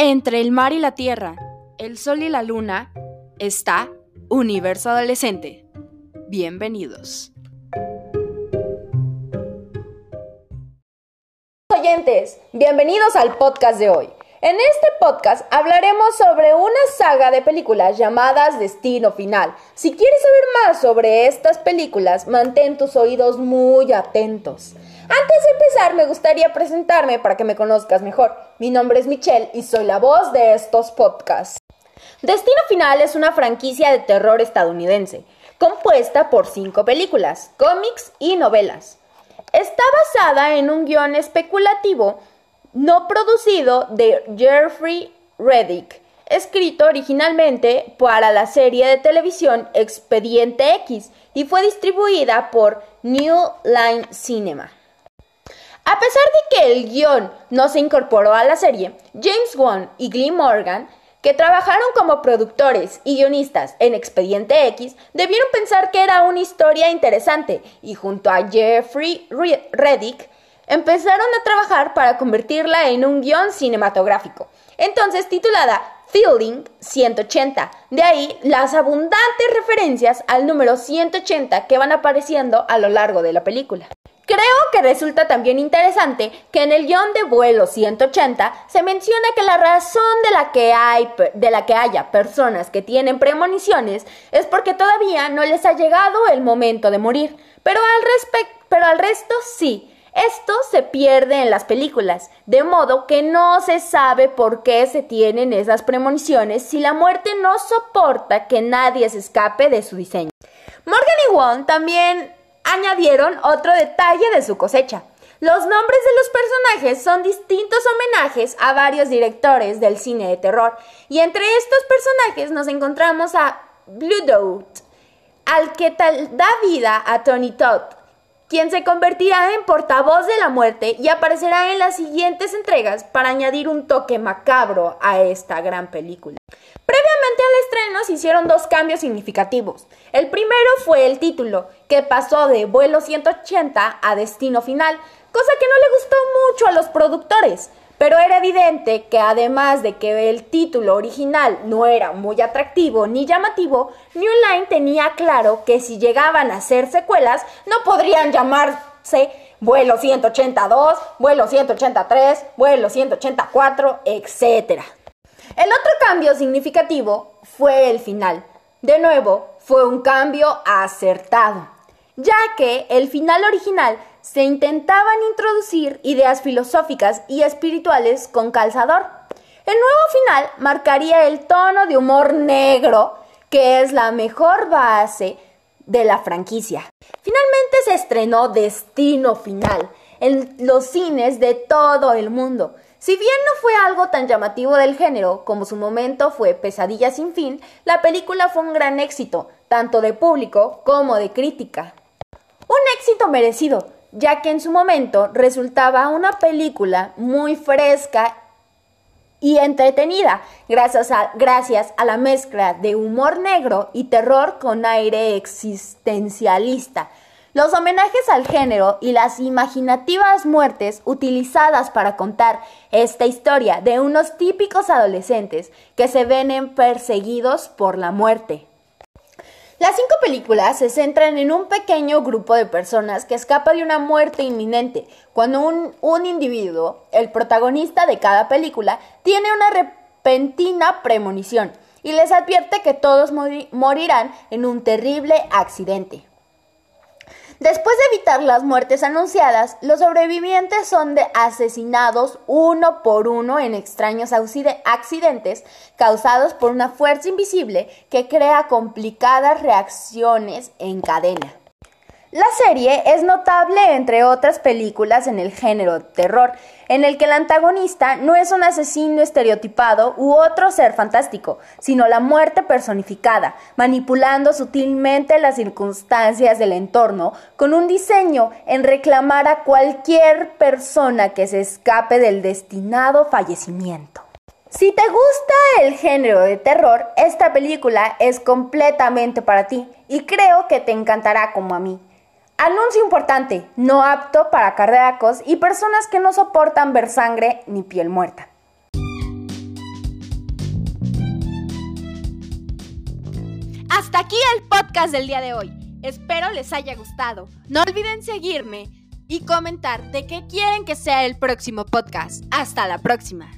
Entre el mar y la tierra, el sol y la luna, está Universo Adolescente. Bienvenidos. Oyentes, bienvenidos al podcast de hoy. En este podcast hablaremos sobre una saga de películas llamadas Destino Final. Si quieres saber más sobre estas películas, mantén tus oídos muy atentos. Antes de empezar, me gustaría presentarme para que me conozcas mejor. Mi nombre es Michelle y soy la voz de estos podcasts. Destino Final es una franquicia de terror estadounidense, compuesta por cinco películas, cómics y novelas. Está basada en un guion especulativo no producido de Jeffrey Reddick, escrito originalmente para la serie de televisión Expediente X y fue distribuida por New Line Cinema. A pesar de que el guion no se incorporó a la serie, James Wan y Glee Morgan, que trabajaron como productores y guionistas en Expediente X, debieron pensar que era una historia interesante y junto a Jeffrey Reddick empezaron a trabajar para convertirla en un guion cinematográfico, entonces titulada Feeling 180. De ahí las abundantes referencias al número 180 que van apareciendo a lo largo de la película. Creo que resulta también interesante que en el guion de vuelo 180 se menciona que la razón de la que, hay, de la que haya personas que tienen premoniciones es porque todavía no les ha llegado el momento de morir, pero al, pero al resto sí. Esto se pierde en las películas, de modo que no se sabe por qué se tienen esas premoniciones si la muerte no soporta que nadie se escape de su diseño. Morgan y Wong también añadieron otro detalle de su cosecha. Los nombres de los personajes son distintos homenajes a varios directores del cine de terror, y entre estos personajes nos encontramos a Blue al que tal da vida a Tony Todd, quien se convertirá en portavoz de la muerte y aparecerá en las siguientes entregas para añadir un toque macabro a esta gran película. Previamente al estreno se hicieron dos cambios significativos. El primero fue el título, que pasó de vuelo 180 a destino final, cosa que no le gustó mucho a los productores. Pero era evidente que además de que el título original no era muy atractivo ni llamativo, New Line tenía claro que si llegaban a ser secuelas no podrían llamarse vuelo 182, vuelo 183, vuelo 184, etc. El otro cambio significativo fue el final. De nuevo, fue un cambio acertado, ya que el final original se intentaban introducir ideas filosóficas y espirituales con calzador. El nuevo final marcaría el tono de humor negro, que es la mejor base de la franquicia. Finalmente se estrenó Destino Final en los cines de todo el mundo. Si bien no fue algo tan llamativo del género como su momento fue Pesadilla sin fin, la película fue un gran éxito, tanto de público como de crítica. Un éxito merecido, ya que en su momento resultaba una película muy fresca y entretenida, gracias a, gracias a la mezcla de humor negro y terror con aire existencialista. Los homenajes al género y las imaginativas muertes utilizadas para contar esta historia de unos típicos adolescentes que se ven perseguidos por la muerte. Las cinco películas se centran en un pequeño grupo de personas que escapa de una muerte inminente, cuando un, un, individuo, el protagonista de cada película, tiene una repentina premonición y les advierte que todos morirán en un terrible accidente. Evitar las muertes anunciadas, los sobrevivientes son de asesinados uno por uno en extraños accidentes causados por una fuerza invisible que crea complicadas reacciones en cadena. La serie es notable entre otras películas en el género terror, en el que el antagonista no es un asesino estereotipado u otro ser fantástico, sino la muerte personificada, manipulando sutilmente las circunstancias del entorno con un diseño en reclamar a cualquier persona que se escape del destinado fallecimiento. Si te gusta el género de terror, esta película es completamente para ti y creo que te encantará como a mí. Anuncio importante, no apto para cardíacos y personas que no soportan ver sangre ni piel muerta. Hasta aquí el podcast del día de hoy. Espero les haya gustado. No olviden seguirme y comentar de qué quieren que sea el próximo podcast. Hasta la próxima.